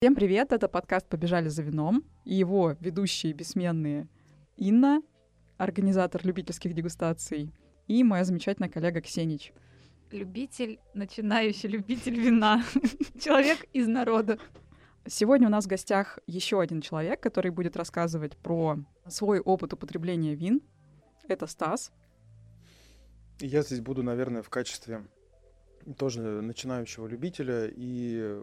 Всем привет, это подкаст «Побежали за вином» и его ведущие бессменные Инна, организатор любительских дегустаций, и моя замечательная коллега Ксенич. Любитель, начинающий любитель вина, человек из народа. Сегодня у нас в гостях еще один человек, который будет рассказывать про свой опыт употребления вин. Это Стас. Я здесь буду, наверное, в качестве тоже начинающего любителя, и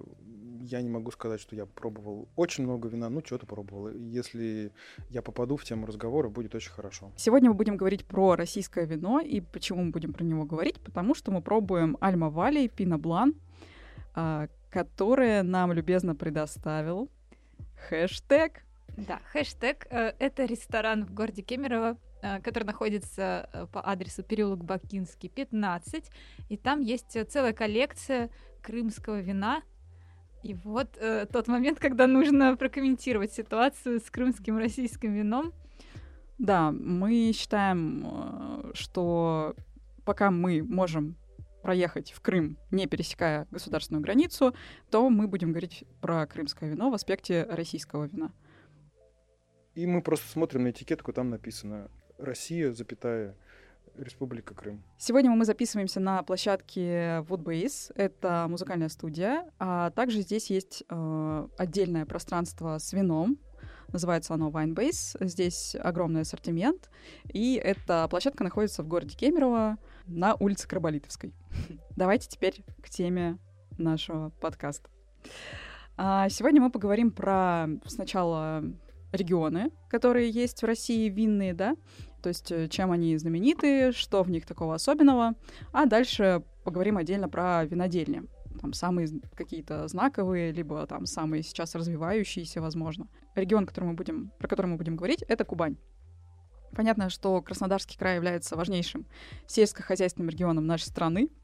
я не могу сказать, что я пробовал очень много вина, ну, что-то пробовал. Если я попаду в тему разговора, будет очень хорошо. Сегодня мы будем говорить про российское вино, и почему мы будем про него говорить? Потому что мы пробуем Альма Вали Пино Блан, которое нам любезно предоставил хэштег. Да, хэштег э, — это ресторан в городе Кемерово, который находится э, по адресу переулок Бакинский, 15. И там есть э, целая коллекция крымского вина. И вот э, тот момент, когда нужно прокомментировать ситуацию с крымским российским вином. Да, мы считаем, что пока мы можем проехать в Крым, не пересекая государственную границу, то мы будем говорить про крымское вино в аспекте российского вина. И мы просто смотрим на этикетку, там написано Россия, запятая, Республика Крым. Сегодня мы записываемся на площадке Woodbase. Это музыкальная студия. А также здесь есть э, отдельное пространство с вином. Называется оно Winebase. Здесь огромный ассортимент. И эта площадка находится в городе Кемерово на улице Карболитовской. Давайте теперь к теме нашего подкаста. А сегодня мы поговорим про сначала регионы, которые есть в России, винные, да, то есть э, чем они знамениты, что в них такого особенного, а дальше поговорим отдельно про винодельни, там самые какие-то знаковые, либо там самые сейчас развивающиеся, возможно. Регион, который мы будем, про который мы будем говорить, это Кубань. Понятно, что Краснодарский край является важнейшим сельскохозяйственным регионом нашей страны.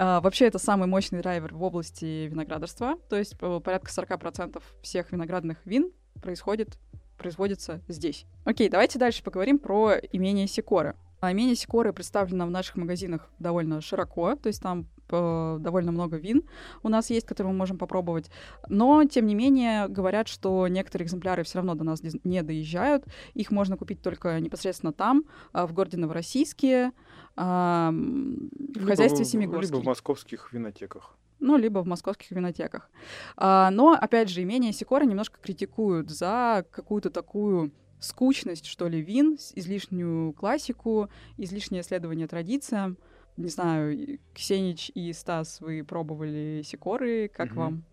А, вообще, это самый мощный драйвер в области виноградарства, то есть порядка 40% всех виноградных вин происходит, производится здесь. Окей, давайте дальше поговорим про имение Сикоры. А имение Сикоры представлено в наших магазинах довольно широко, то есть там э, довольно много вин у нас есть, которые мы можем попробовать. Но, тем не менее, говорят, что некоторые экземпляры все равно до нас не доезжают. Их можно купить только непосредственно там, э, в городе Новороссийске, э, в либо хозяйстве Семигорске. Либо в московских винотеках ну, либо в московских винотеках. А, но, опять же, имение Сикора немножко критикуют за какую-то такую скучность, что ли, вин, излишнюю классику, излишнее исследование традициям. Не знаю, Ксенич и Стас, вы пробовали Сикоры, как угу. вам?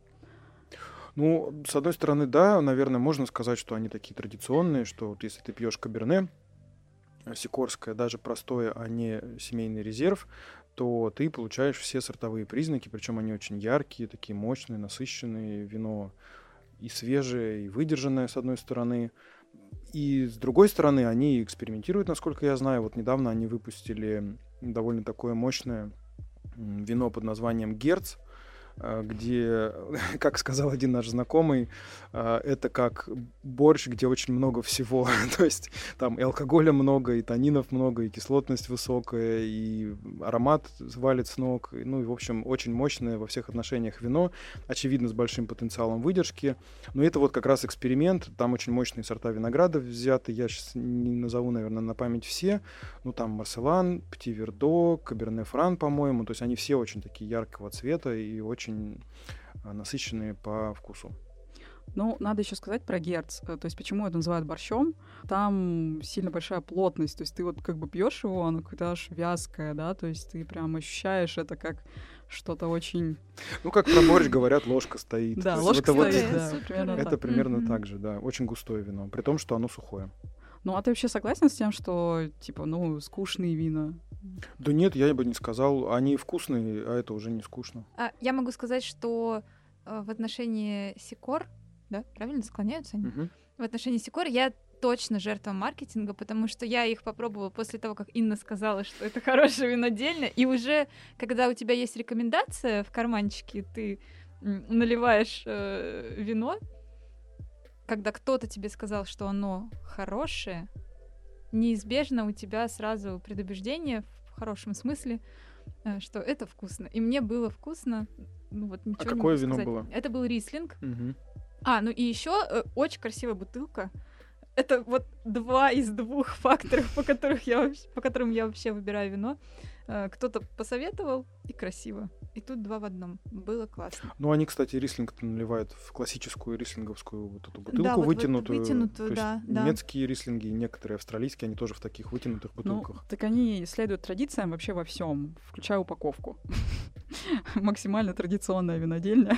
Ну, с одной стороны, да, наверное, можно сказать, что они такие традиционные, что вот если ты пьешь каберне, сикорское, даже простое, а не семейный резерв, то ты получаешь все сортовые признаки, причем они очень яркие, такие мощные, насыщенные, вино и свежее, и выдержанное, с одной стороны. И с другой стороны, они экспериментируют, насколько я знаю. Вот недавно они выпустили довольно такое мощное вино под названием «Герц», где, как сказал один наш знакомый, а, это как борщ, где очень много всего. То есть там и алкоголя много, и танинов много, и кислотность высокая, и аромат валит с ног. Ну и, в общем, очень мощное во всех отношениях вино, очевидно, с большим потенциалом выдержки. Но это вот как раз эксперимент. Там очень мощные сорта винограда взяты. Я сейчас не назову, наверное, на память все. Ну там Марселан, Птивердо, Каберне Фран, по-моему. То есть они все очень такие яркого цвета и очень очень а, насыщенные по вкусу. Ну, надо еще сказать про герц. Э, то есть, почему это называют борщом? Там сильно большая плотность. То есть, ты вот как бы пьешь его, оно какое-то аж вязкое, да, то есть ты прям ощущаешь это как что-то очень... Ну, как про борщ говорят, ложка стоит. Да, ложка стоит, Это примерно так же, да. Очень густое вино, при том, что оно сухое. Ну, а ты вообще согласен с тем, что, типа, ну, скучные вина? Да нет, я бы не сказал. Они вкусные, а это уже не скучно. А, я могу сказать, что э, в отношении Сикор, да, правильно склоняются они? Угу. В отношении Сикор я точно жертва маркетинга, потому что я их попробовала после того, как Инна сказала, что это хорошая винодельня, и уже когда у тебя есть рекомендация в карманчике, ты наливаешь э, вино, когда кто-то тебе сказал, что оно хорошее, неизбежно у тебя сразу предубеждение в хорошем смысле, э, что это вкусно. И мне было вкусно. Ну вот ничего а какое вино сказать. было? Это был рислинг. Угу. А, ну и еще э, очень красивая бутылка. Это вот два из двух факторов, по, которых я, по которым я вообще выбираю вино. Э, кто-то посоветовал, и красиво. И тут два в одном. Было классно. Ну, они, кстати, рислинг наливают в классическую рислинговскую вот эту бутылку да, вот вытянутую. Вот вытянутую, То да, есть да. Немецкие рислинги, некоторые австралийские, они тоже в таких вытянутых бутылках. Ну, так они следуют традициям вообще во всем, включая упаковку. Максимально традиционная винодельня.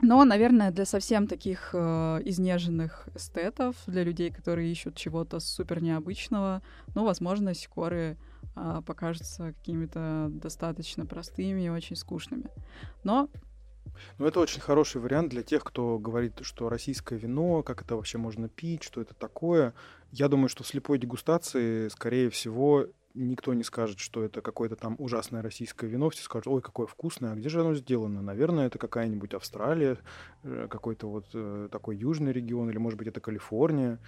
Но, наверное, для совсем таких э, изнеженных эстетов, для людей, которые ищут чего-то супер необычного, ну, возможно, сикоры покажутся какими-то достаточно простыми и очень скучными. Но ну, это очень хороший вариант для тех, кто говорит, что российское вино, как это вообще можно пить, что это такое. Я думаю, что в слепой дегустации, скорее всего, никто не скажет, что это какое-то там ужасное российское вино. Все скажут, ой, какое вкусное, а где же оно сделано? Наверное, это какая-нибудь Австралия, э, какой-то вот э, такой южный регион, или, может быть, это Калифорния.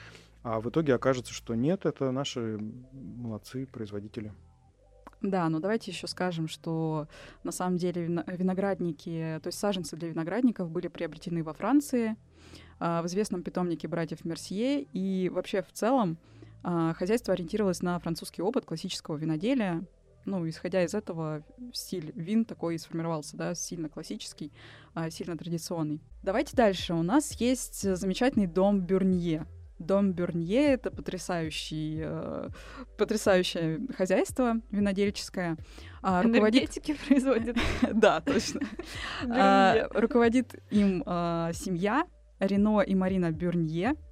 А в итоге окажется, что нет, это наши молодцы производители. Да, но давайте еще скажем, что на самом деле виноградники, то есть саженцы для виноградников были приобретены во Франции, а, в известном питомнике братьев Мерсье, и вообще в целом а, хозяйство ориентировалось на французский опыт классического виноделия. Ну, исходя из этого, стиль вин такой и сформировался, да, сильно классический, а, сильно традиционный. Давайте дальше. У нас есть замечательный дом Бюрнье. Дом Бюрнье — это потрясающий, э, потрясающее хозяйство винодельческое. А, руководит... производит. Да, точно. А, руководит им а, семья Рено и Марина Бюрнье —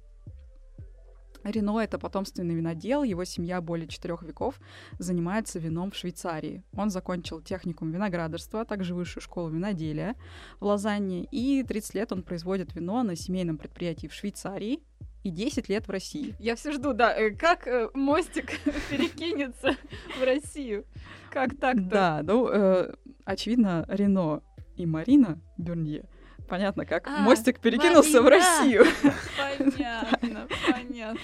Рено — это потомственный винодел, его семья более четырех веков занимается вином в Швейцарии. Он закончил техникум виноградарства, а также высшую школу виноделия в Лозанне, и 30 лет он производит вино на семейном предприятии в Швейцарии, и 10 лет в России. Я все жду, да, э, как э, мостик перекинется в Россию? Как так-то? Да, ну, э, очевидно, Рено и Марина Бюрнье понятно, как а, мостик перекинулся Марина. в Россию. Понятно, понятно.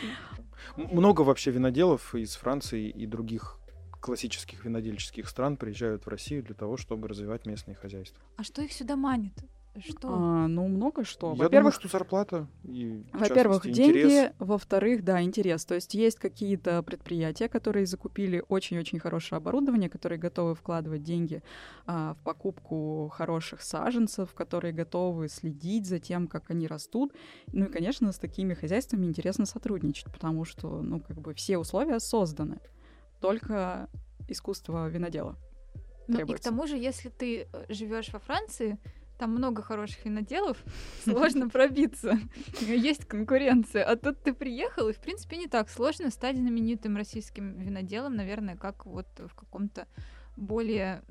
Много вообще виноделов из Франции и других классических винодельческих стран приезжают в Россию для того, чтобы развивать местные хозяйства. А что их сюда манит? Что? А, ну, много что. Я во-первых, думаю, что зарплата и, Во-первых, деньги, интерес. во-вторых, да, интерес. То есть есть какие-то предприятия, которые закупили очень-очень хорошее оборудование, которые готовы вкладывать деньги а, в покупку хороших саженцев, которые готовы следить за тем, как они растут. Ну и, конечно, с такими хозяйствами интересно сотрудничать, потому что, ну, как бы все условия созданы. Только искусство винодела. Ну и к тому же, если ты э, живешь во Франции, там много хороших виноделов, сложно пробиться. Есть конкуренция. А тут ты приехал, и, в принципе, не так сложно стать знаменитым российским виноделом, наверное, как вот в каком-то более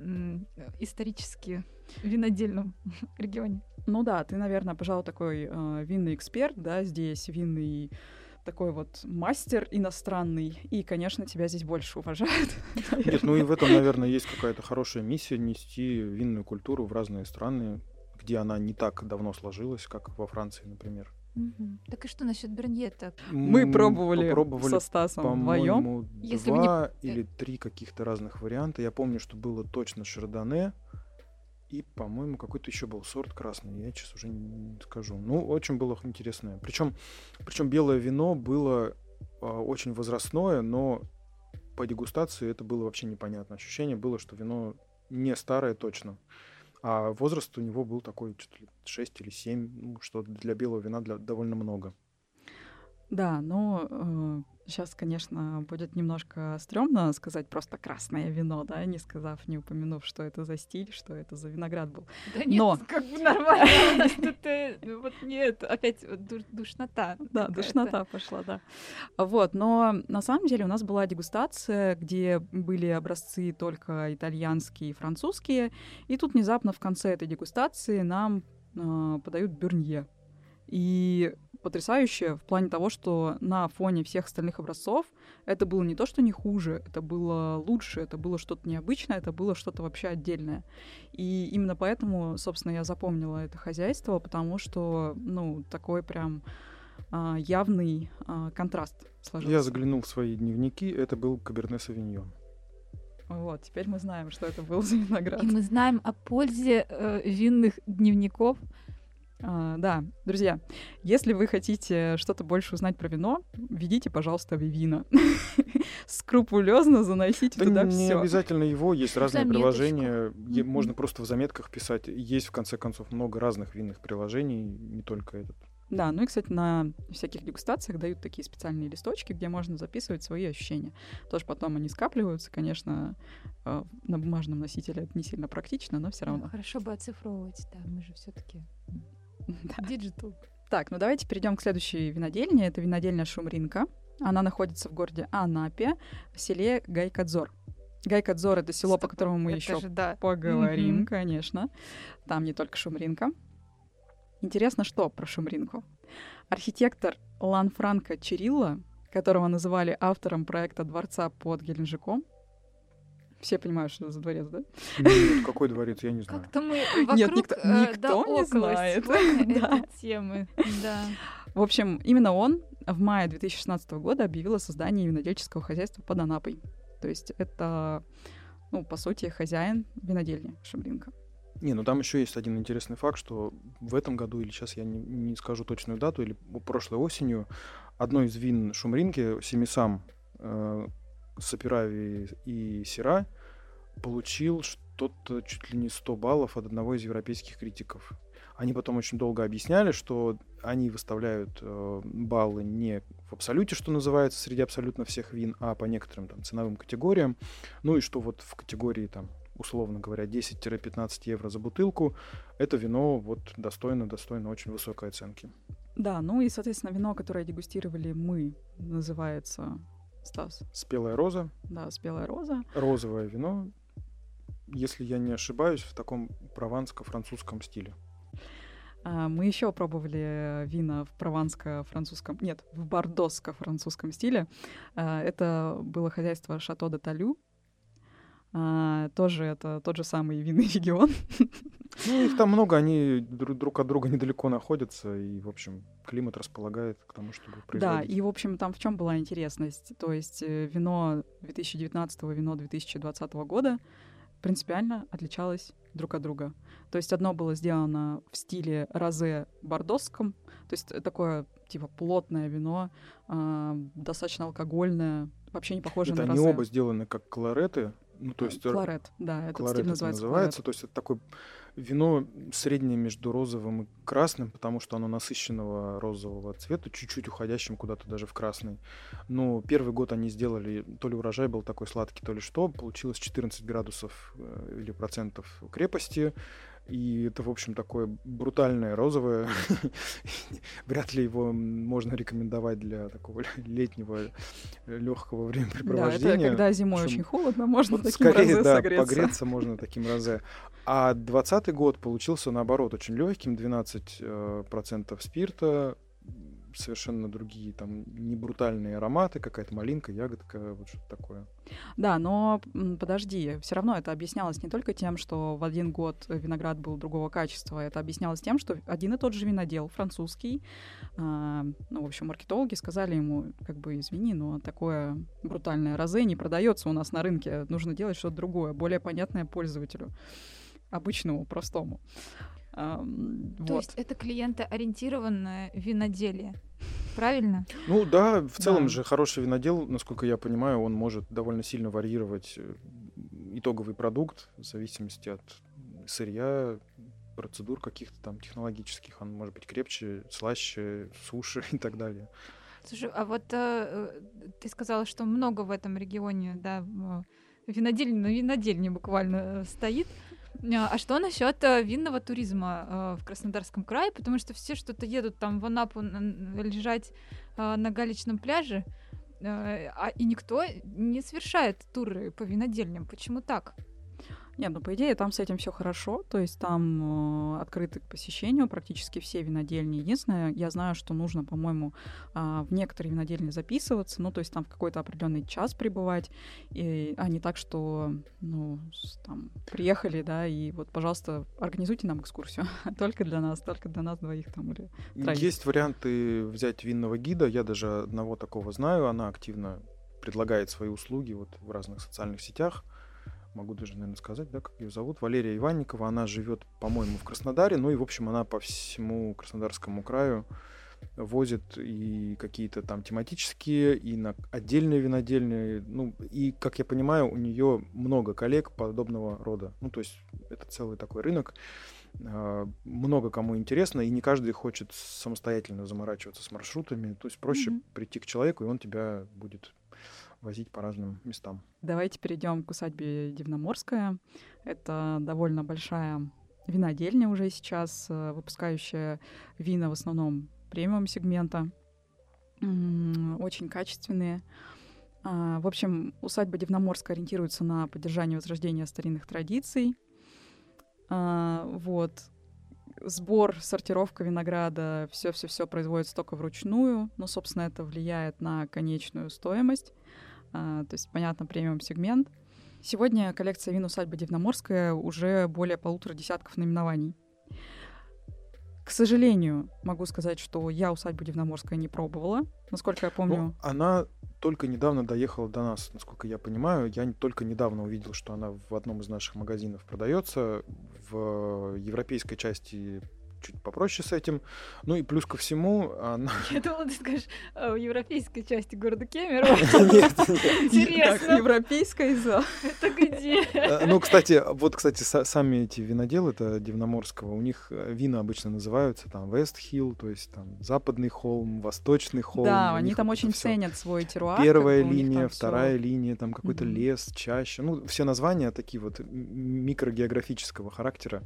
исторически винодельном регионе. Ну да, ты, наверное, пожалуй, такой э, винный эксперт, да, здесь винный такой вот мастер иностранный, и, конечно, тебя здесь больше уважают. Нет, ну и в этом, наверное, есть какая-то хорошая миссия нести винную культуру в разные страны, где она не так давно сложилась, как во Франции, например. Угу. Так и что насчет Берньета? Мы пробовали, пробовали со Стасом вдвоем. Если два не... или три каких-то разных варианта. Я помню, что было точно Шардоне, и, по-моему, какой-то еще был сорт красный. Я сейчас уже не скажу. Ну, очень было интересное. Причем, причем белое вино было э, очень возрастное, но по дегустации это было вообще непонятно. Ощущение было, что вино не старое точно. А возраст у него был такой, что ли, 6 или 7, ну, что для белого вина для, довольно много. Да, но э, сейчас, конечно, будет немножко стрёмно сказать просто красное вино, да, не сказав, не упомянув, что это за стиль, что это за виноград был. Да нет, но... как бы нормально. Вот нет, опять душнота. Да, душнота пошла, да. Вот, но на самом деле у нас была дегустация, где были образцы только итальянские и французские, и тут внезапно в конце этой дегустации нам э, подают бюрнье. И потрясающе в плане того, что на фоне всех остальных образцов это было не то, что не хуже, это было лучше, это было что-то необычное, это было что-то вообще отдельное. И именно поэтому, собственно, я запомнила это хозяйство, потому что, ну, такой прям а, явный а, контраст сложился. Я заглянул в свои дневники, это был Каберне Савиньон. Вот, теперь мы знаем, что это был за виноград. И мы знаем о пользе э, винных дневников. А, да, друзья, если вы хотите что-то больше узнать про вино, введите, пожалуйста, Вивина. Скрупулезно заносите да туда не все. обязательно его, есть разные Заметочку. приложения. Можно просто в заметках писать. Есть, в конце концов, много разных винных приложений, не только этот. Да, ну и, кстати, на всяких дегустациях дают такие специальные листочки, где можно записывать свои ощущения. Тоже потом они скапливаются, конечно, э, на бумажном носителе это не сильно практично, но все равно. Хорошо бы оцифровывать, да, мы же все таки Да. digital. Так, ну давайте перейдем к следующей винодельне. Это винодельня Шумринка. Она находится в городе Анапе, в селе Гайкадзор. Гайкадзор — это село, по которому мы еще же, да. поговорим, конечно. Там не только Шумринка. Интересно, что про Шумринку? Архитектор Ланфранко Чирилла, которого называли автором проекта дворца под Геленджиком, все понимают, что это за дворец, да? Нет, какой дворец, я не знаю. Как-то мы вокруг, Нет, никто- э, никто да не знает. Да. этой темы. Да. В общем, именно он в мае 2016 года объявил о создании винодельческого хозяйства под Анапой. То есть это, ну, по сути, хозяин винодельни Шумринка. Не, ну там еще есть один интересный факт, что в этом году, или сейчас я не, не скажу точную дату, или прошлой осенью, одно из вин Шумринки, Семисам, э, Саперави и Сера, получил что-то чуть ли не 100 баллов от одного из европейских критиков. Они потом очень долго объясняли, что они выставляют э, баллы не в абсолюте, что называется, среди абсолютно всех вин, а по некоторым там ценовым категориям. Ну и что вот в категории там условно говоря, 10-15 евро за бутылку, это вино вот достойно, достойно очень высокой оценки. Да, ну и, соответственно, вино, которое дегустировали мы, называется Стас. Спелая роза, Да, спелая роза. розовое вино, если я не ошибаюсь, в таком прованско-французском стиле. А, Мы еще пробовали вина в прованско-французском, нет, в бордоско-французском стиле. А, Это было хозяйство Шато де Талю. А, Тоже это тот же самый винный регион. Ну, их там много, они дру- друг от друга недалеко находятся, и, в общем, климат располагает к тому, чтобы Да, производить. и, в общем, там в чем была интересность? То есть э, вино 2019 вино 2020 года принципиально отличалось друг от друга. То есть одно было сделано в стиле розе бордосском, то есть э, такое типа плотное вино, а, достаточно алкогольное, вообще не похоже Это на они розе. оба сделаны как клареты, ну, то есть... Кларет, да, этот Кларет стиль называется, называется. кларет. То есть это такое вино среднее между розовым и красным, потому что оно насыщенного розового цвета, чуть-чуть уходящим куда-то даже в красный. Но первый год они сделали, то ли урожай был такой сладкий, то ли что, получилось 14 градусов э, или процентов крепости. И это, в общем, такое брутальное розовое. Вряд ли его можно рекомендовать для такого летнего легкого Да, времяпрепровождения. это когда зимой очень холодно, можно вот таким скорее, розе да, согреться. погреться можно таким розе. А двадцатый год получился, наоборот, очень легким, 12% э, спирта, совершенно другие, там, не брутальные ароматы, какая-то малинка, ягодка, вот что-то такое. Да, но подожди, все равно это объяснялось не только тем, что в один год виноград был другого качества, это объяснялось тем, что один и тот же винодел, французский, а, ну, в общем, маркетологи сказали ему, как бы, извини, но такое брутальное розе не продается у нас на рынке, нужно делать что-то другое, более понятное пользователю, обычному, простому. То есть это клиентоориентированное виноделие. Правильно? Ну да, в целом Да. же хороший винодел, насколько я понимаю, он может довольно сильно варьировать э, итоговый продукт в зависимости от сырья, процедур каких-то там технологических. Он может быть крепче, слаще, суше и так далее. Слушай, а вот э, э, ты сказала, что много в этом регионе, да, винодельни, на винодельне буквально э, стоит. А а что насчет э, винного туризма э, в Краснодарском крае? Потому что все что-то едут там в Анапу на- на- лежать э, на галечном пляже, э, а и никто не совершает туры по винодельням. Почему так? Нет, ну по идее там с этим все хорошо, то есть там э, открыты к посещению практически все винодельни. Единственное, я знаю, что нужно, по-моему, а, в некоторые винодельни записываться, ну то есть там в какой-то определенный час пребывать, и, а не так, что ну там приехали, да, и вот, пожалуйста, организуйте нам экскурсию только для нас, только для нас двоих там или Троих. Есть варианты взять винного гида. Я даже одного такого знаю. Она активно предлагает свои услуги вот в разных социальных сетях. Могу даже, наверное, сказать, да, как ее зовут, Валерия Иванникова. Она живет, по-моему, в Краснодаре, ну и, в общем, она по всему Краснодарскому краю возит и какие-то там тематические, и на отдельные винодельные. Ну, и, как я понимаю, у нее много коллег подобного рода. Ну, то есть это целый такой рынок. А, много кому интересно, и не каждый хочет самостоятельно заморачиваться с маршрутами. То есть проще mm-hmm. прийти к человеку, и он тебя будет возить по разным местам. Давайте перейдем к усадьбе Дивноморская. Это довольно большая винодельня уже сейчас, э, выпускающая вина в основном премиум сегмента, очень качественные. А, в общем, усадьба Дивноморская ориентируется на поддержание возрождения старинных традиций. А, вот. Сбор, сортировка винограда, все-все-все производится только вручную, но, собственно, это влияет на конечную стоимость. А, то есть, понятно, премиум сегмент. Сегодня коллекция вин усадьбы Дивноморская уже более полутора десятков наименований. К сожалению, могу сказать, что я усадьбу Дивноморская не пробовала, насколько я помню. Ну, она только недавно доехала до нас, насколько я понимаю. Я только недавно увидел, что она в одном из наших магазинов продается. В европейской части чуть попроще с этим. Ну и плюс ко всему... Она... Я думала, ты скажешь, а, в европейской части города Кемерово. Интересно. Европейская за. Это где? Э, ну, кстати, вот, кстати, сами эти виноделы, это Дивноморского, у них э, вина обычно называются там Вест Хилл, то есть там Западный холм, Восточный холм. Да, они там очень ценят свой теруар. Первая линия, вторая линия, там какой-то лес, чаще. Ну, все названия такие вот микрогеографического характера.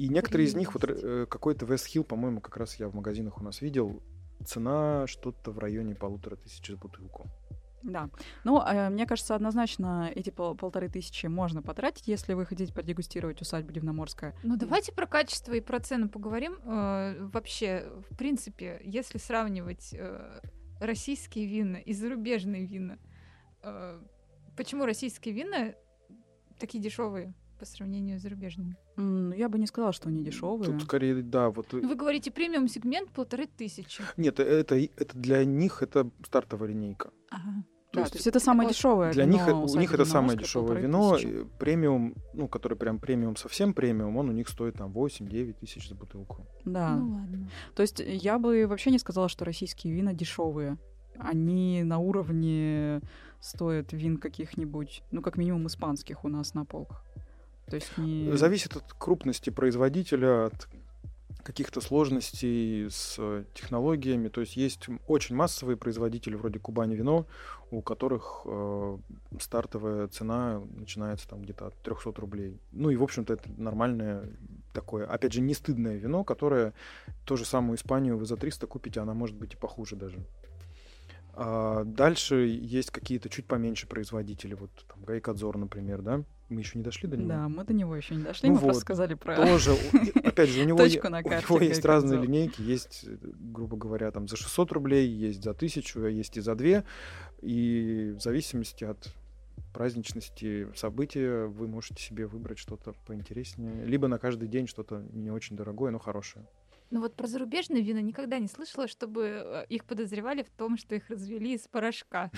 И некоторые из них, вот э, какой-то West Hill, по-моему, как раз я в магазинах у нас видел, цена что-то в районе полутора тысяч за бутылку. Да. Ну, э, мне кажется, однозначно эти пол полторы тысячи можно потратить, если вы хотите продегустировать усадьбу Дивноморская. Ну, давайте про качество и про цену поговорим. Э, вообще, в принципе, если сравнивать э, российские вина и зарубежные вина, э, почему российские вина такие дешевые? По сравнению с зарубежными? Mm, я бы не сказала, что они дешевые. Тут скорее, да, вот. Ну, вы говорите премиум сегмент полторы тысячи. Нет, это, это для них это стартовая линейка. Ага. То, да, есть, то есть это самое дешевое. Для них у них это самое дешевое вино. Премиум, ну, который прям премиум, совсем премиум, он у них стоит там 8-9 тысяч за бутылку. Да. Ну ладно. То есть я бы вообще не сказала, что российские вина дешевые. Они на уровне стоят вин каких-нибудь, ну, как минимум, испанских у нас на полках. То есть не... Зависит от крупности производителя, от каких-то сложностей с технологиями. То есть есть очень массовые производители вроде Кубани Вино, у которых э, стартовая цена начинается там где-то от 300 рублей. Ну и, в общем-то, это нормальное такое, опять же, не стыдное вино, которое ту же самую Испанию вы за 300 купите, она может быть и похуже даже. А дальше есть какие-то чуть поменьше производители, вот там Гайкадзор, например, да, мы еще не дошли до него? Да, мы до него еще не дошли, ну мы вот, просто сказали про тоже, опять же, у него, Точку на карте, у него есть разные обзор. линейки, есть, грубо говоря, там за 600 рублей, есть за 1000, а есть и за 2, и в зависимости от праздничности события вы можете себе выбрать что-то поинтереснее, либо на каждый день что-то не очень дорогое, но хорошее. Ну вот про зарубежные вина никогда не слышала, чтобы э, их подозревали в том, что их развели из порошка.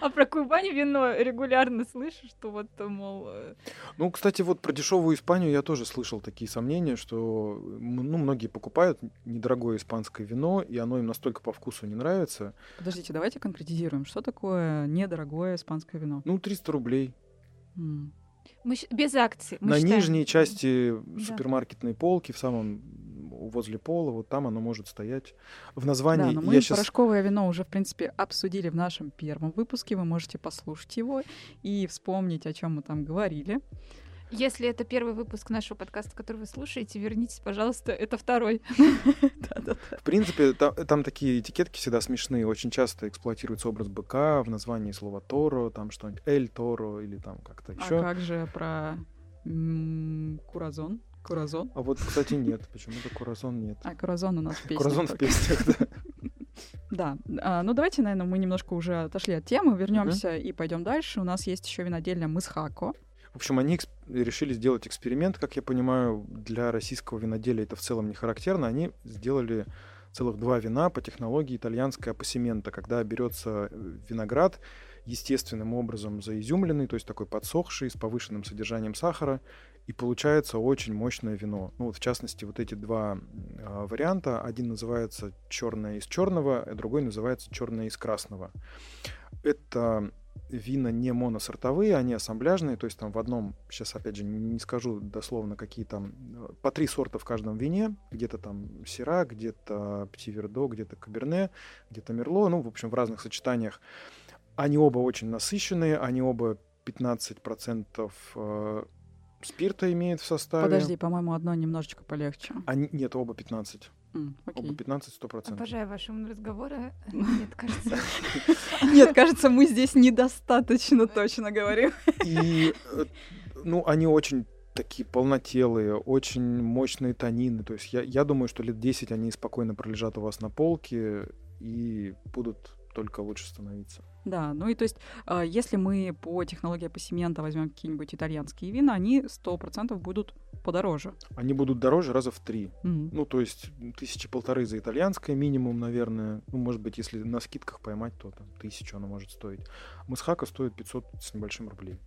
А про Кубань вино регулярно слышу, что вот, мол... Э, ну, кстати, вот про дешевую Испанию я тоже слышал такие сомнения, что ну, многие покупают недорогое испанское вино, и оно им настолько по вкусу не нравится. Подождите, давайте конкретизируем. Что такое недорогое испанское вино? Ну, 300 рублей. Мы без акций. Мы На считаем. нижней части да. супермаркетной полки, в самом возле пола, вот там оно может стоять. В названии... Да, но мы я порошковое вино уже, в принципе, обсудили в нашем первом выпуске. Вы можете послушать его и вспомнить, о чем мы там говорили. Если это первый выпуск нашего подкаста, который вы слушаете, вернитесь, пожалуйста, это второй. В принципе, там такие этикетки всегда смешные. Очень часто эксплуатируется образ быка в названии слова Торо, там что-нибудь Эль Торо или там как-то еще. А как же про Куразон? Куразон? А вот, кстати, нет. Почему-то Куразон нет. А, Куразон у нас в песнях. Куразон в песнях, да. Да, а, ну давайте, наверное, мы немножко уже отошли от темы, вернемся и пойдем дальше. У нас есть еще винодельня Мысхако. В общем, они решили сделать эксперимент, как я понимаю, для российского виноделия это в целом не характерно. Они сделали целых два вина по технологии итальянской апассимента, когда берется э, виноград естественным образом заизюмленный, то есть такой подсохший, с повышенным содержанием сахара, и получается очень мощное вино. Ну вот в частности вот эти два э, варианта, один называется черное из черного, а другой называется черное из красного. Это вина не моносортовые, они ассамбляжные, то есть там в одном, сейчас опять же не скажу дословно, какие там, э, по три сорта в каждом вине, где-то там сира, где-то птивердо, где-то каберне, где-то мерло, ну, в общем, в разных сочетаниях. Они оба очень насыщенные, они оба 15% э, спирта имеет в составе. Подожди, по-моему, одно немножечко полегче. Они, нет, оба 15. Mm, Оба 15 сто процентов. Обожаю ваши умные разговоры. Нет, кажется. Нет, кажется, мы здесь недостаточно точно говорим. И, э, ну, они очень такие полнотелые, очень мощные тонины. То есть я, я думаю, что лет 10 они спокойно пролежат у вас на полке и будут только лучше становиться. Да, ну и то есть, а, если мы по технологии Пассимента возьмем какие-нибудь итальянские вина, они 100% будут подороже. Они будут дороже раза в три. Мгм. Ну, то есть тысячи полторы за итальянское минимум, наверное. Ну, может быть, если на скидках поймать, то там тысячу оно может стоить. Мысхака стоит 500 с небольшим рублей.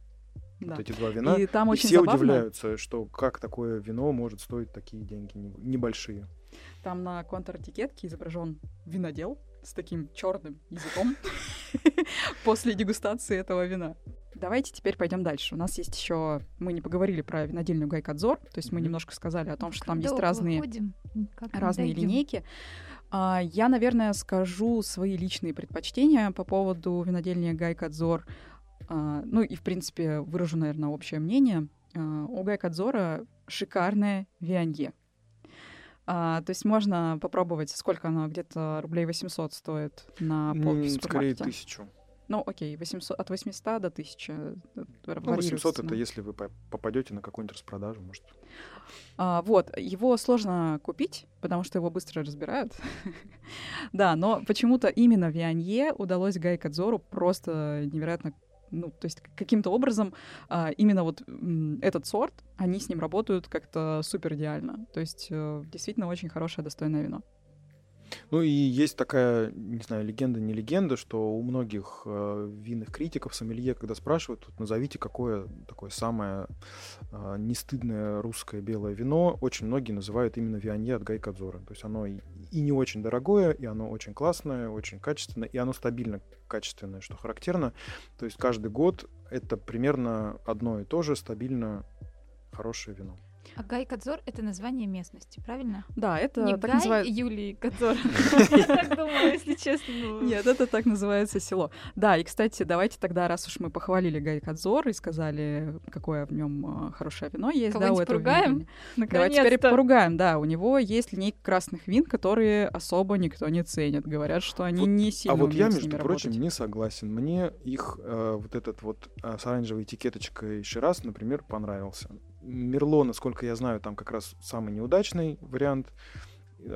Да. Вот эти два вина. И там И очень все забавно, удивляются, что как такое вино может стоить такие деньги не- небольшие. там на контр-этикетке изображен винодел с таким черным языком после дегустации этого вина. Давайте теперь пойдем дальше. У нас есть еще, мы не поговорили про винодельню Гайкадзор, то есть мы немножко сказали о том, что там есть разные разные линейки. А, Я, наверное, скажу свои личные предпочтения по поводу винодельни Гайкадзор. А, Ну и, в принципе, выражу, наверное, общее мнение. А, У Гайкадзора шикарное вианье. А, то есть можно попробовать, сколько оно, где-то рублей 800 стоит на полке в М, Скорее тысячу. Ну, окей, 800, от 800 до 1000. э, Ну, варьируется 800 цена. это если вы по- попадете на какую-нибудь распродажу, может. А, вот, его сложно купить, потому что его быстро разбирают. да, но почему-то именно Вианье удалось Гай Кадзору просто невероятно ну, то есть каким-то образом а, именно вот этот сорт, они с ним работают как-то супер идеально. То есть э, действительно очень хорошее, достойное вино. Ну и есть такая, не знаю, легенда, не легенда, что у многих э, винных критиков, сомелье, когда спрашивают, вот назовите какое такое самое э, нестыдное русское белое вино, очень многие называют именно Вианье от Гайкадзора. То есть оно и, и не очень дорогое, и оно очень классное, очень качественное, и оно стабильно качественное, что характерно. То есть каждый год это примерно одно и то же стабильно хорошее вино. А Гай Кадзор — это название местности, правильно? Да, это Не так Гай называют... Юлии Кадзор. Я так думаю, если честно. ну. Нет, это так называется село. Да, и, кстати, давайте тогда, раз уж мы похвалили Гай Кадзор и сказали, какое в нем хорошее вино есть, да, у этого поругаем? Давайте теперь поругаем, да. У него есть линейка красных вин, которые особо никто не ценит. Говорят, что они не сильно А вот я, между прочим, не согласен. Мне их э, вот этот вот э, с оранжевой этикеточкой Шираз, например, понравился. Мерло, насколько я знаю, там как раз самый неудачный вариант.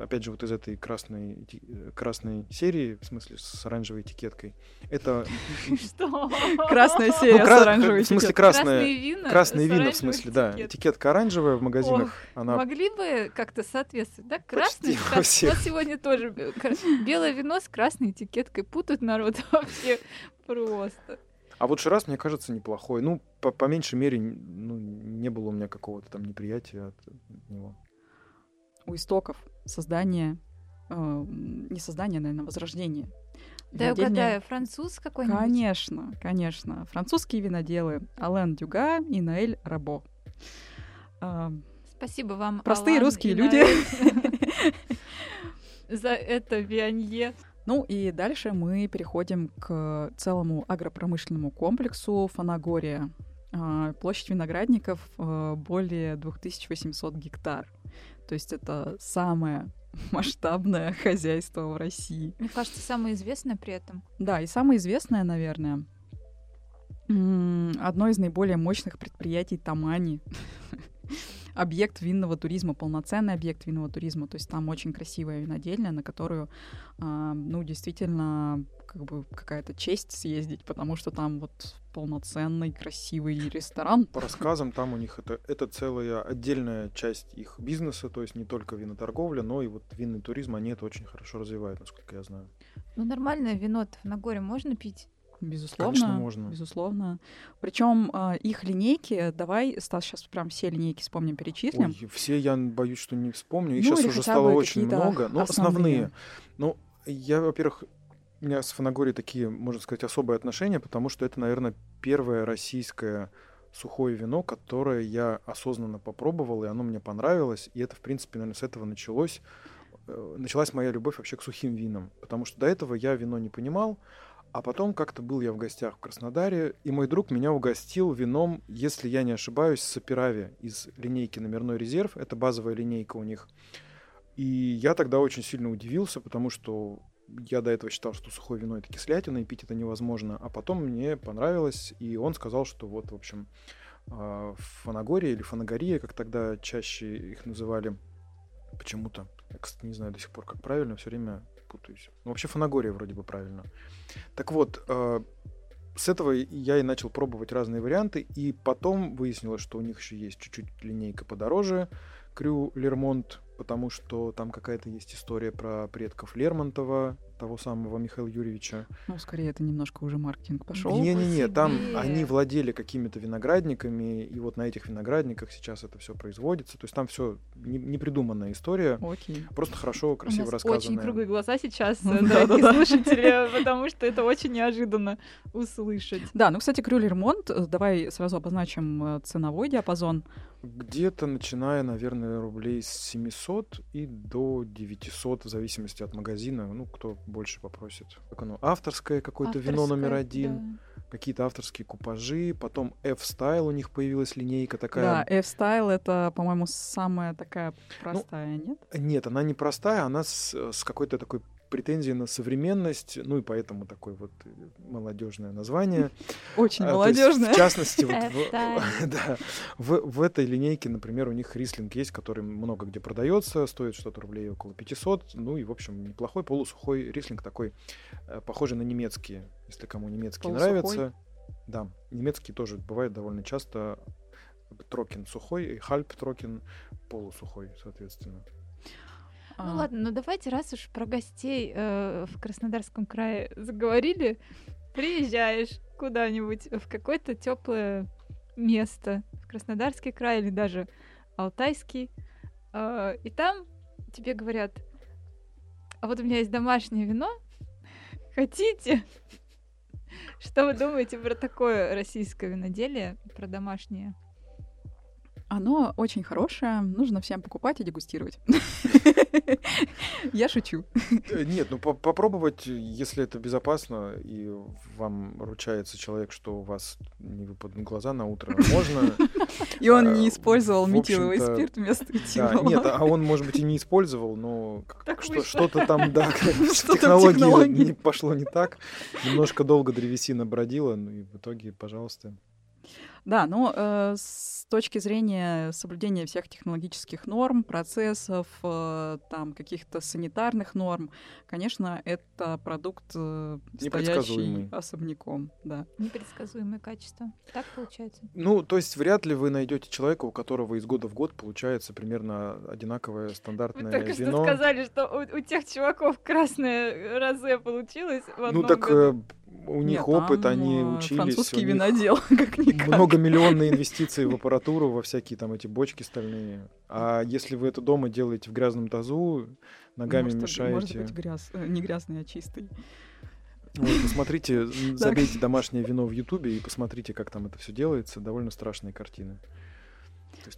Опять же, вот из этой красной, э, красной серии, в смысле, с оранжевой этикеткой. Это Что? Красная серия ну, с кра- оранжевой в смысле, красная, Красные вина. с в смысле, да. Этикетка оранжевая в магазинах, Могли бы как-то соответствовать, да? Красный, у вот сегодня тоже белое вино с красной этикеткой путают народ вообще просто. А вот Шираз, мне кажется, неплохой. Ну, по, по меньшей мере, ну, не было у меня какого-то там неприятия от него. У истоков создания, э, не создания, наверное, возрождения. Да, я Винодельни- угадаю, француз какой-нибудь? Конечно, конечно. Французские виноделы Ален Дюга и Наэль Рабо. А, Спасибо вам, Простые Алан русские и люди. За это вианье. Ну и дальше мы переходим к целому агропромышленному комплексу Фанагория. А, Площадь виноградников э, более 2800 гектар. То есть это самое масштабное хозяйство в России. Мне кажется, самое известное при этом. Да, и самое известное, наверное, одно из наиболее мощных предприятий Тамани. Объект винного туризма, полноценный объект винного туризма. То есть там очень красивая винодельня, на которую, а, ну, действительно, как бы какая-то честь съездить, потому что там вот полноценный, красивый ресторан. По рассказам, там у них это, это целая отдельная часть их бизнеса, то есть не только виноторговля, но и вот винный туризм, они это очень хорошо развивают, насколько я знаю. Ну, нормальное вино-то в Нагоре можно пить? Безусловно, Конечно, можно. безусловно. Причем э, их линейки, давай, Стас, сейчас прям все линейки вспомним, перечислим. Ой, все я боюсь, что не вспомню. Их Ну, сейчас уже стало очень много. Но основные. основные. Ну, я, во-первых, у меня с Фанагорией такие, можно сказать, особые отношения, потому что это, наверное, первое российское сухое вино, которое я осознанно попробовал, и оно мне понравилось. И это, в принципе, наверное, с этого началось. Э, Началась моя любовь вообще к сухим винам. Потому что до этого я вино не понимал. А потом как-то был я в гостях в Краснодаре, и мой друг меня угостил вином, если я не ошибаюсь, Сапирави из линейки «Номерной резерв». Это базовая линейка у них. И я тогда очень сильно удивился, потому что я до этого считал, что сухое вино это кислятина, и пить это невозможно. А потом мне понравилось, и он сказал, что вот, в общем, а, фанагория или фанагория, как тогда чаще их называли, почему-то. Я, кстати, не знаю до сих пор, как правильно, все время путаюсь. Ну, вообще фанагория вроде бы правильно. Так вот, э, с этого я и начал пробовать разные варианты, и потом выяснилось, что у них еще есть чуть-чуть линейка подороже, Крю Лермонт, потому что там какая-то есть история про предков Лермонтова, того самого Михаила Юрьевича. Ну, скорее, это немножко уже маркетинг пошел. Не-не-не, там они владели какими-то виноградниками, и вот на этих виноградниках сейчас это все производится. То есть там все непридуманная история, Окей. просто хорошо, У красиво нас рассказанная. очень круглые глаза сейчас, э, да, дорогие слушатели, потому что это очень неожиданно услышать. Да, ну, кстати, Крю Лермонт, э, давай сразу обозначим э, ценовой диапазон. Где-то начиная, наверное, рублей с 700 и до 900, в зависимости от магазина, ну, кто больше попросит. Как оно? Авторское какое-то вино номер один, какие-то авторские купажи, потом F-Style у них появилась линейка Да, такая. F-Style — это, по-моему, самая такая Ну, простая, нет? Нет, она не простая, она с, с какой-то такой претензией на современность, ну и поэтому такое вот молодежное название. Очень А, есть, молодежная. В частности, вот F-Style. в, да, в, в этой линейке, например, у них рислинг есть, который много где продается, стоит что-то рублей около 500. Ну и, в общем, неплохой полусухой рислинг такой, э, похожий на немецкие, если кому немецкие Полусухой? нравятся. Да, немецкие тоже бывают довольно часто. Трокин сухой и хальп трокин полусухой, соответственно. А, Ну ладно, ну давайте, раз уж про гостей э, в Краснодарском крае заговорили, приезжаешь куда-нибудь в какое-то теплое место, в Краснодарский край или даже Алтайский, э, и там тебе говорят, а вот у меня есть домашнее вино, хотите? Что вы думаете про такое российское виноделие, про домашнее? Оно очень хорошее, нужно всем покупать и дегустировать. Я шучу. Э, Нет, ну по- попробовать, если это безопасно, и вам ручается человек, что у вас не выпадут глаза на утро, можно. И он А, не использовал метиловый спирт вместо этилового. нет, а он, может быть, и не использовал, но что-то там, да, технологии пошло не так. Немножко долго древесина бродила, ну и в итоге, пожалуйста. Да, ну, э, с точки зрения соблюдения всех технологических норм, процессов, э, там, каких-то санитарных норм, конечно, это продукт, э, стоящий особняком, да. Непредсказуемое качество. Так получается? Ну, то есть вряд ли вы найдете человека, у которого из года в год получается примерно одинаковое Вы стандартное только что вино. сказали, что у, у тех чуваков красное розе получилось в Ну так году. э, у них Нет, опыт, там, они учились. Французский винодел, как-никак. Многомиллионные инвестиции в аппаратуру, во всякие там эти бочки стальные. А если вы это дома делаете в грязном тазу, ногами может, мешаете... Может быть, гряз, э, не грязный, а чистый. Вот, посмотрите, забейте домашнее вино в Ютубе и посмотрите, как там это все делается. Довольно страшные картины.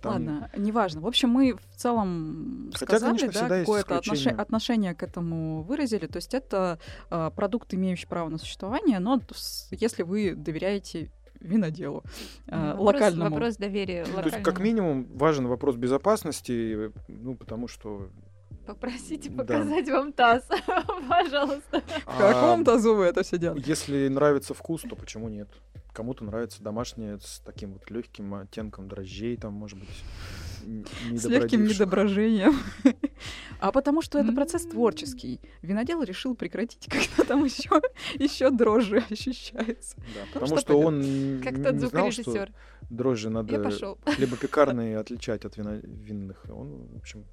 Там- Ладно, неважно. В общем, мы в целом Хотя, сказали, конечно, да, какое-то исключения. отношение к этому выразили. То есть это э, продукт, имеющий право на существование, но если вы доверяете виноделу э, Вопрос- локальному. Вопрос доверия То есть, как локальному. минимум, важен вопрос безопасности, ну, потому что... Попросите Да. показать вам таз, пожалуйста. В каком а, тазу вы это все делаете? Если нравится вкус, то почему нет? Кому-то нравится домашнее с таким вот легким оттенком дрожжей, там, может быть, С легким недоброжением. А потому что это процесс творческий. Винодел решил прекратить, когда там еще еще дрожжи ощущается. Да, потому что что он Как не тот знал, что звукорежиссер. дрожжи надо пошел. хлебопекарные отличать от винных. Он, в общем,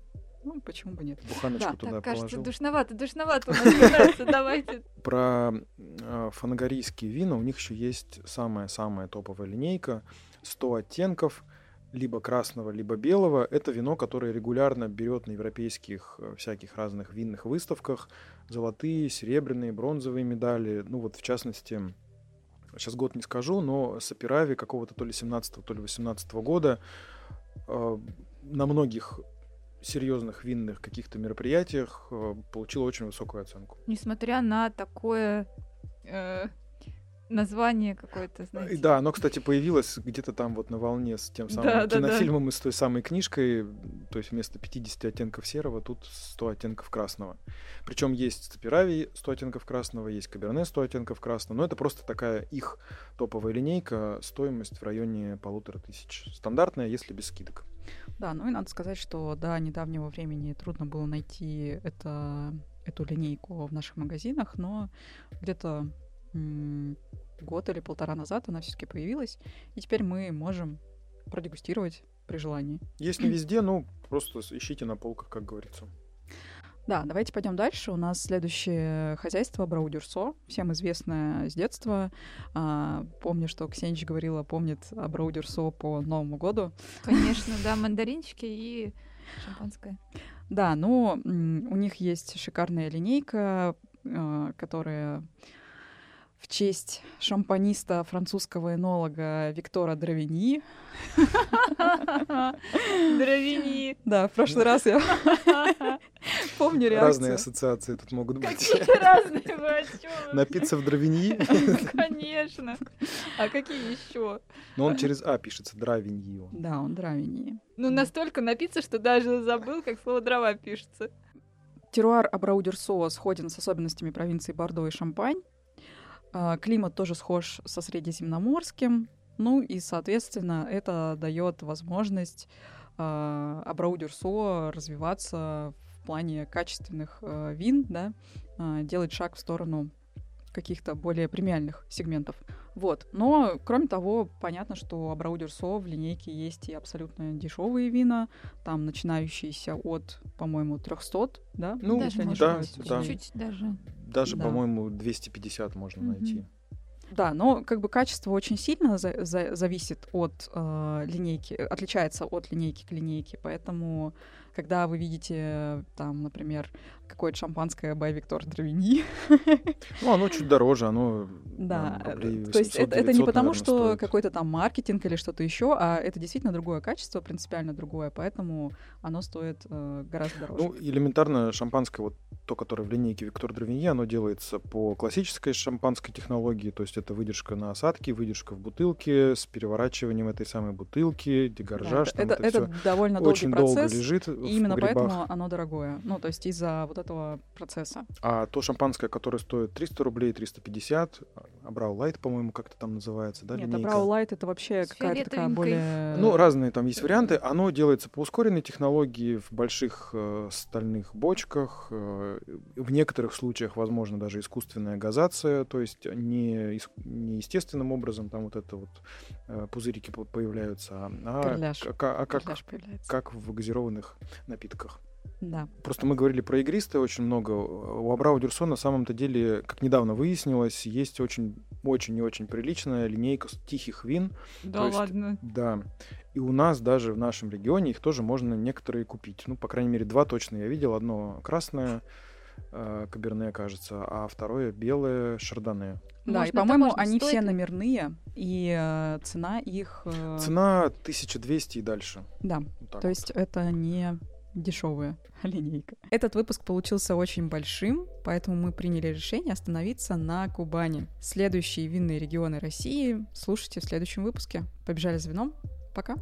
Ну, почему бы нет? Буханочку Да, туда так, кажется, положил. душновато, душновато у нас давайте. Про э, фанагорийские вина у них еще есть самая-самая топовая линейка. 100 оттенков, либо красного, либо белого. Это вино, которое регулярно берет на европейских э, всяких разных винных выставках. Золотые, серебряные, бронзовые медали. Ну вот, в частности, сейчас год не скажу, но Сапирави какого-то то ли 17 то ли 18 года э, на многих серьезных винных каких-то мероприятиях э, получила очень высокую оценку. Несмотря на такое э, название какое-то, И знаете. Да, оно, кстати, появилось где-то там вот на волне с тем самым Да, да, да. кинофильмом и с той самой книжкой. То есть вместо 50 оттенков серого тут 100 оттенков красного. Причем есть Стапирави 100 оттенков красного, есть Каберне 100 оттенков красного. Но это просто такая их топовая линейка. Стоимость в районе полутора тысяч. Стандартная, если без скидок. Да, ну и надо сказать, что до недавнего времени трудно было найти это, эту линейку в наших магазинах, но где-то год или полтора назад она все-таки появилась, и теперь мы можем продегустировать при желании. Есть не везде, ну просто ищите на полках, как говорится. Да, давайте пойдем дальше. У нас следующее хозяйство Браудюрсо, всем известное с детства. А, помню, что Ксенич говорила, помнит о Браудюрсо по Новому году. Конечно, да, мандаринчики и шампанское. Да, ну, у них есть шикарная линейка, э, которая в честь шампаниста французского энолога Виктора Дравини. Дровини. Да, в прошлый раз я помню Разные реакцию. ассоциации тут могут быть. Какие разные вы, о? Напиться в дровиньи, Конечно. А какие еще? но он через А пишется, дравиньи он. Да, он Дравини. Ну, настолько напиться, что даже забыл, как слово дрова пишется. Теруар Абраудюрсо сходен с особенностями провинции Бордо и Шампань. А, Климат тоже схож со средиземноморским. Ну и, соответственно, это дает возможность а, Абраудюрсо развиваться в плане качественных а, вин, да, а, делать шаг в сторону каких-то более премиальных сегментов. Вот. Но, кроме того, понятно, что у Абраудюрсо в линейке есть и абсолютно дешевые вина, там начинающиеся от, по-моему, 300, да? Ну, даже, может да, да. чуть-чуть даже. Даже, Да. по-моему, 250 можно Мгм. найти. Да, но как бы качество очень сильно за- за- зависит от э, линейки, отличается от линейки к линейке, поэтому когда вы видите там, например, какое-то шампанское by Виктор Дравини, Ну, оно чуть дороже, оно... да, наверно, рублей э, то есть это, это 800-900, не потому, наверно, что стоит. какой-то там маркетинг или что-то еще, а это действительно другое качество, принципиально другое, поэтому оно стоит э, гораздо дороже. Ну, элементарно шампанское, вот то, которое в линейке Виктор Дравиньи, оно делается по классической шампанской технологии, то есть это выдержка на осадке, выдержка в бутылке с переворачиванием этой самой бутылки, Да, дегаржаж, это, это, это, это довольно долгий очень долго процесс. лежит И именно погребах. поэтому оно дорогое. Ну, то есть из-за вот этого процесса. А то шампанское, которое стоит 300 рублей, 350, Абрау Лайт, по-моему, как-то там называется, да, Нет, линейка? Абрау Лайт это вообще какая-то такая более... Ну, разные там есть варианты. Оно делается по ускоренной технологии в больших э, стальных бочках. э, в некоторых случаях, возможно, даже искусственная газация, то есть не, не естественным образом там вот это вот э, пузырики по- появляются, а, а а- а как, как в газированных напитках. Да. Просто мы говорили про игристые очень много. У Абрау Дюрсо на самом-то деле, как недавно выяснилось, есть очень, очень и очень приличная линейка тихих вин, Да есть- ладно. да. И у нас даже в нашем регионе их тоже можно некоторые купить. Ну, по крайней мере, два точно я видел. Одно красное, каберне, кажется, а второе белое, шардоне. Да, Можно и, по-моему, они Стоит все номерные, и э, цена их... э, Цена 1200 и дальше. Да, Вот то вот. есть это не дешевая линейка. Этот выпуск получился очень большим, поэтому мы приняли решение остановиться на Кубани. Следующие винные регионы России слушайте в следующем выпуске. Побежали за вином. Пока.